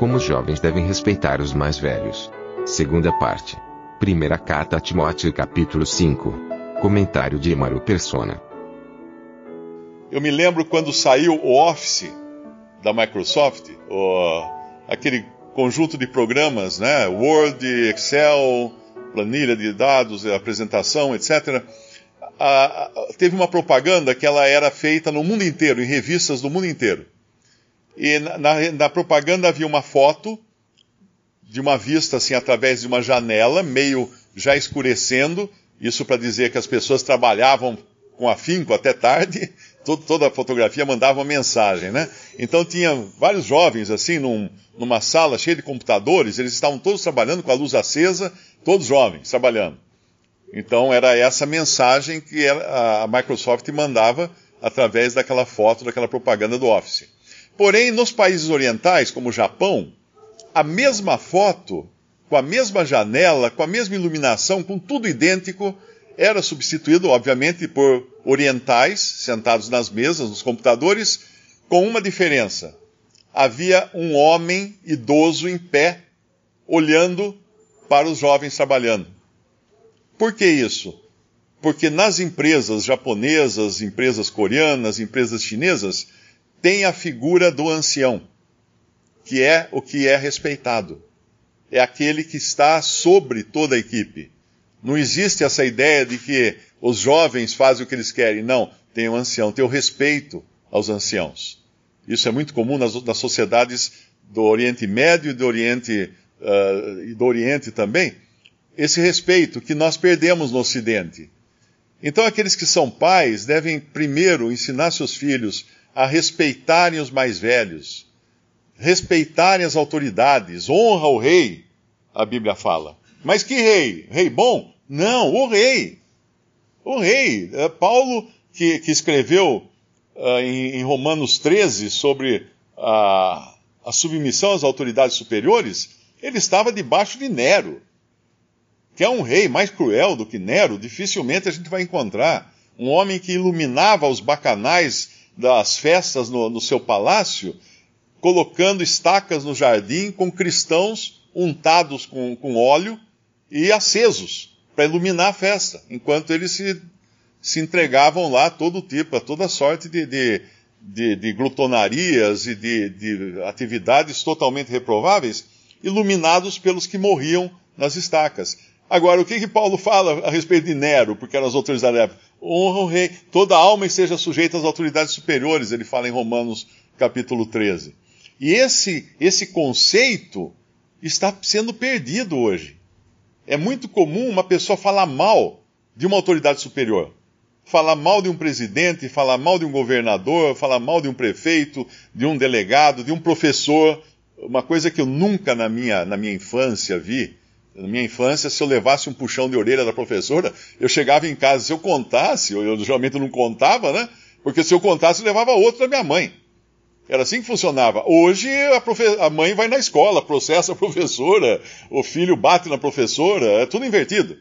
Como os jovens devem respeitar os mais velhos. Segunda parte. Primeira carta a Timóteo capítulo 5. Comentário de Emaro Persona. Eu me lembro quando saiu o Office da Microsoft, o, aquele conjunto de programas, né? Word, Excel, planilha de dados, apresentação, etc. Teve uma propaganda que ela era feita no mundo inteiro, em revistas do mundo inteiro. E na, na, na propaganda havia uma foto de uma vista assim através de uma janela, meio já escurecendo, isso para dizer que as pessoas trabalhavam com afinco até tarde, toda a fotografia mandava uma mensagem, né? Então tinha vários jovens assim num, numa sala cheia de computadores, eles estavam todos trabalhando com a luz acesa, todos jovens trabalhando. Então era essa mensagem que a Microsoft mandava através daquela foto, daquela propaganda do Office. Porém, nos países orientais, como o Japão, a mesma foto, com a mesma janela, com a mesma iluminação, com tudo idêntico, era substituído, obviamente, por orientais sentados nas mesas, nos computadores, com uma diferença. Havia um homem idoso em pé, olhando para os jovens trabalhando. Por que isso? Porque nas empresas japonesas, empresas coreanas, empresas chinesas, tem a figura do ancião que é o que é respeitado. É aquele que está sobre toda a equipe. Não existe essa ideia de que os jovens fazem o que eles querem. Não, tem o ancião, tem o respeito aos anciãos. Isso é muito comum nas, nas sociedades do Oriente Médio e do Oriente, uh, e do Oriente também. Esse respeito que nós perdemos no Ocidente. Então, aqueles que são pais devem primeiro ensinar seus filhos a respeitarem os mais velhos, respeitarem as autoridades, honra o rei, a Bíblia fala. Mas que rei? Rei bom? Não, o rei. O rei. É Paulo, que, que escreveu uh, em, em, Romanos 13 sobre a, a submissão às autoridades superiores, ele estava debaixo de Nero, que é um rei mais cruel do que Nero, dificilmente a gente vai encontrar. Um homem que iluminava os bacanais das festas no, no seu palácio colocando estacas no jardim com cristãos untados com, com óleo e acesos para iluminar a festa, enquanto eles se, se entregavam lá a todo tipo, a toda sorte de, de, de, de glutonarias e de, de atividades totalmente reprováveis, iluminados pelos que morriam nas estacas. Agora, o que, que Paulo fala a respeito de Nero, porque eram as autoridades da época? Honra o rei, toda alma esteja sujeita às autoridades superiores, ele fala em Romanos capítulo 13. E esse, esse conceito está sendo perdido hoje. É muito comum uma pessoa falar mal de uma autoridade superior. Falar mal de um presidente, falar mal de um governador, falar mal de um prefeito, de um delegado, de um professor. Uma coisa que eu nunca na minha, na minha infância vi. Na minha infância, se eu levasse um puxão de orelha da professora, eu chegava em casa, se eu contasse, eu, eu geralmente não contava, né? Porque se eu contasse, eu levava outro da minha mãe. Era assim que funcionava. Hoje a, profe... a, mãe vai na escola, processa a professora, o filho bate na professora, é tudo invertido.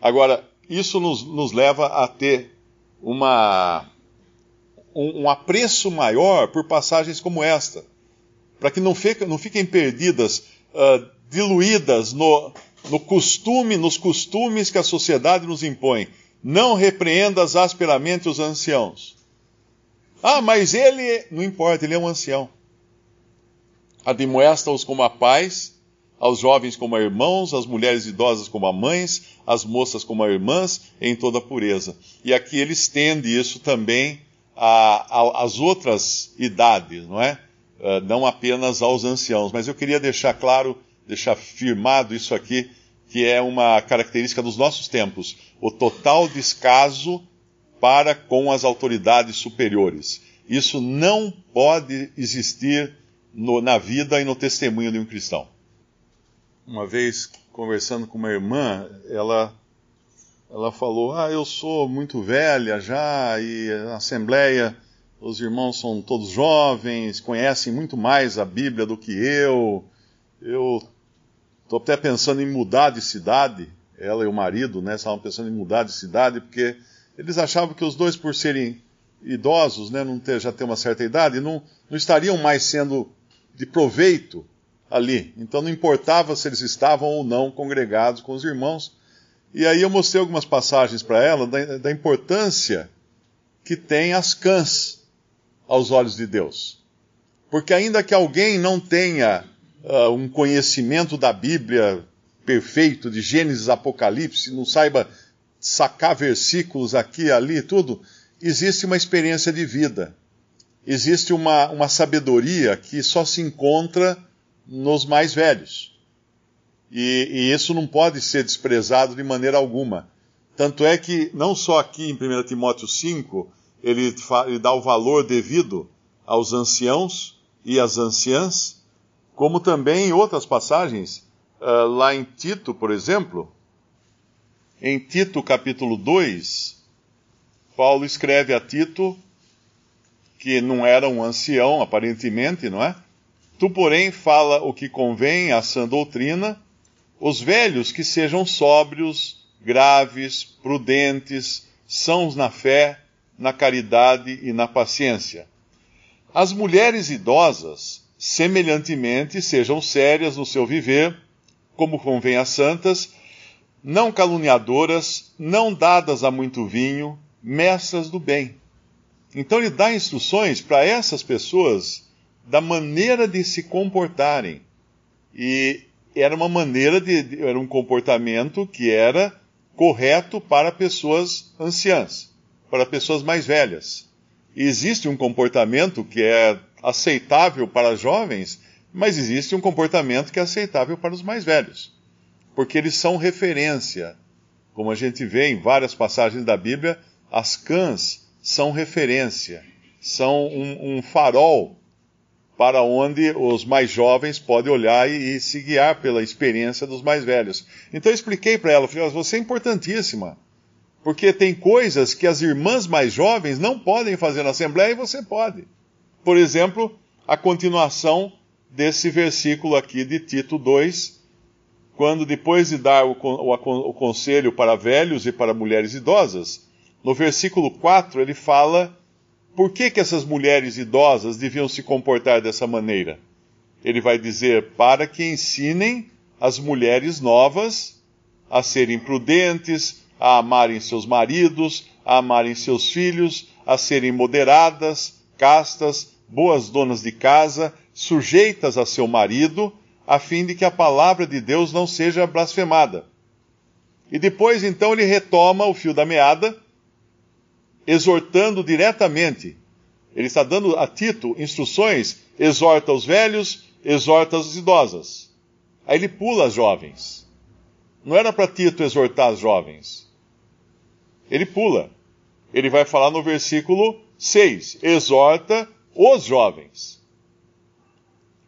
Agora, isso nos, nos leva a ter uma, um, um, apreço maior por passagens como esta, para que não, não fiquem perdidas, uh, diluídas no, no costume, nos costumes que a sociedade nos impõe. Não repreendas asperamente os anciãos. Ah, mas ele. Não importa, ele é um ancião. Admoesta-os como a pais, aos jovens como a irmãos, às mulheres idosas como a mães, às moças como a irmãs, em toda pureza. E aqui ele estende isso também às outras idades, não é? Uh, não apenas aos anciãos. Mas eu queria deixar claro, deixar firmado isso aqui, que é uma característica dos nossos tempos: o total descaso para com as autoridades superiores. Isso não pode existir no, na vida e no testemunho de um cristão. Uma vez, conversando com uma irmã, ela, ela falou: Ah, eu sou muito velha já, e na Assembleia os irmãos são todos jovens, conhecem muito mais a Bíblia do que eu. Eu estou até pensando em mudar de cidade. Ela e o marido, né, estavam pensando em mudar de cidade, porque eles achavam que os dois, por serem idosos, né, não ter, já ter uma certa idade, não, não estariam mais sendo de proveito ali. Então não importava se eles estavam ou não congregados com os irmãos. E aí eu mostrei algumas passagens para ela da, da, importância que tem as cãs aos olhos de Deus. Porque ainda que alguém não tenha uh, um conhecimento da Bíblia perfeito, de Gênesis Apocalipse, não saiba sacar versículos aqui ali, tudo, existe uma experiência de vida. Existe uma, uma sabedoria que só se encontra nos mais velhos. E, e, isso não pode ser desprezado de maneira alguma. Tanto é que, não só aqui em 1 Timóteo 5, ele, ele dá o valor devido aos anciãos e às anciãs, como também em outras passagens, uh, lá em Tito, por exemplo, em Tito capítulo 2, Paulo escreve a Tito, que não era um ancião, aparentemente, não é? Tu, porém, fala o que convém à sã doutrina, os velhos que sejam sóbrios, graves, prudentes, sãos na fé, na caridade e na paciência. As mulheres idosas, semelhantemente, sejam sérias no seu viver, como convém às santas, não caluniadoras, não dadas a muito vinho, mestras do bem. Então ele dá instruções para essas pessoas da maneira de se comportarem. E era uma maneira de, era um comportamento que era correto para pessoas anciãs, para pessoas mais velhas. E existe um comportamento que é aceitável para jovens, mas existe um comportamento que é aceitável para os mais velhos porque eles são referência. Como a gente vê em várias passagens da Bíblia, as cãs são referência, são um, um farol para onde os mais jovens podem olhar e, e, se guiar pela experiência dos mais velhos. Então eu expliquei para ela, falei, você é importantíssima, porque tem coisas que as irmãs mais jovens não podem fazer na Assembleia e você pode. Por exemplo, a continuação desse versículo aqui de Tito 2, quando depois de dar o, conselho para velhos e para mulheres idosas, no versículo 4 ele fala por que, que essas mulheres idosas deviam se comportar dessa maneira. Ele vai dizer para que ensinem as mulheres novas a serem prudentes, a amarem seus maridos, a amarem seus filhos, a serem moderadas, castas, boas donas de casa, sujeitas a seu marido, a fim de que a palavra de Deus não seja blasfemada. E depois, então, ele retoma o fio da meada, exortando diretamente. Ele está dando a Tito instruções, exorta os velhos, exorta as idosas. Aí ele pula as jovens. Não era para Tito exortar as jovens. Ele pula. Ele vai falar no versículo 6: exorta os jovens.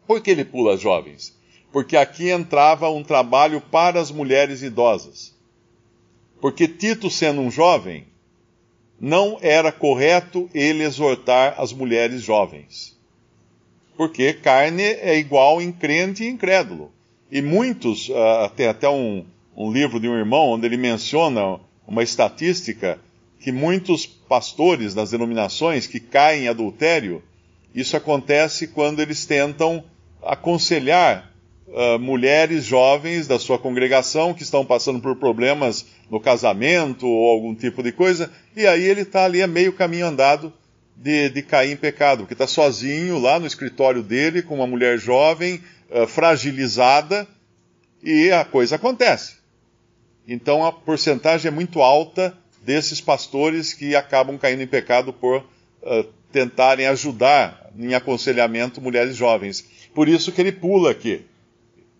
Por que ele pula jovens? porque aqui entrava um trabalho para as mulheres idosas. Porque Tito, sendo um jovem, não era correto ele exortar as mulheres jovens. Porque carne é igual em crente e incrédulo. E muitos, uh, tem até um, um livro de um irmão onde ele menciona uma estatística que muitos pastores das denominações que caem em adultério, isso acontece quando eles tentam aconselhar uh, mulheres jovens da sua congregação que estão passando por problemas no casamento ou algum tipo de coisa, e aí ele está ali a meio caminho andado de, de cair em pecado, porque está sozinho lá no escritório dele com uma mulher jovem, uh, fragilizada, e a coisa acontece. Então a porcentagem é muito alta desses pastores que acabam caindo em pecado por uh, tentarem ajudar em aconselhamento mulheres jovens. Por isso que ele pula aqui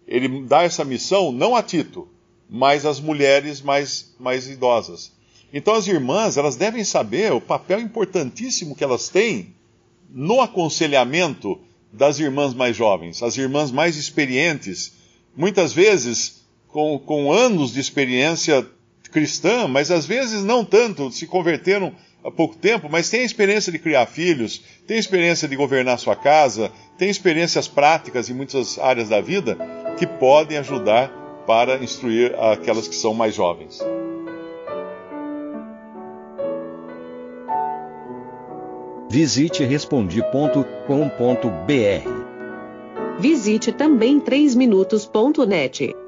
ele dá essa missão não a Tito, mas às mulheres mais, mais idosas. Então as irmãs, elas devem saber o papel importantíssimo que elas têm no aconselhamento das irmãs mais jovens, as irmãs mais experientes, muitas vezes com, com anos de experiência cristã, mas às vezes não tanto, se converteram há pouco tempo, mas têm a experiência de criar filhos, têm a experiência de governar sua casa, têm experiências práticas em muitas áreas da vida que podem ajudar para instruir aquelas que são mais jovens. Visite respondi.com.br. Visite também 3minutos.net.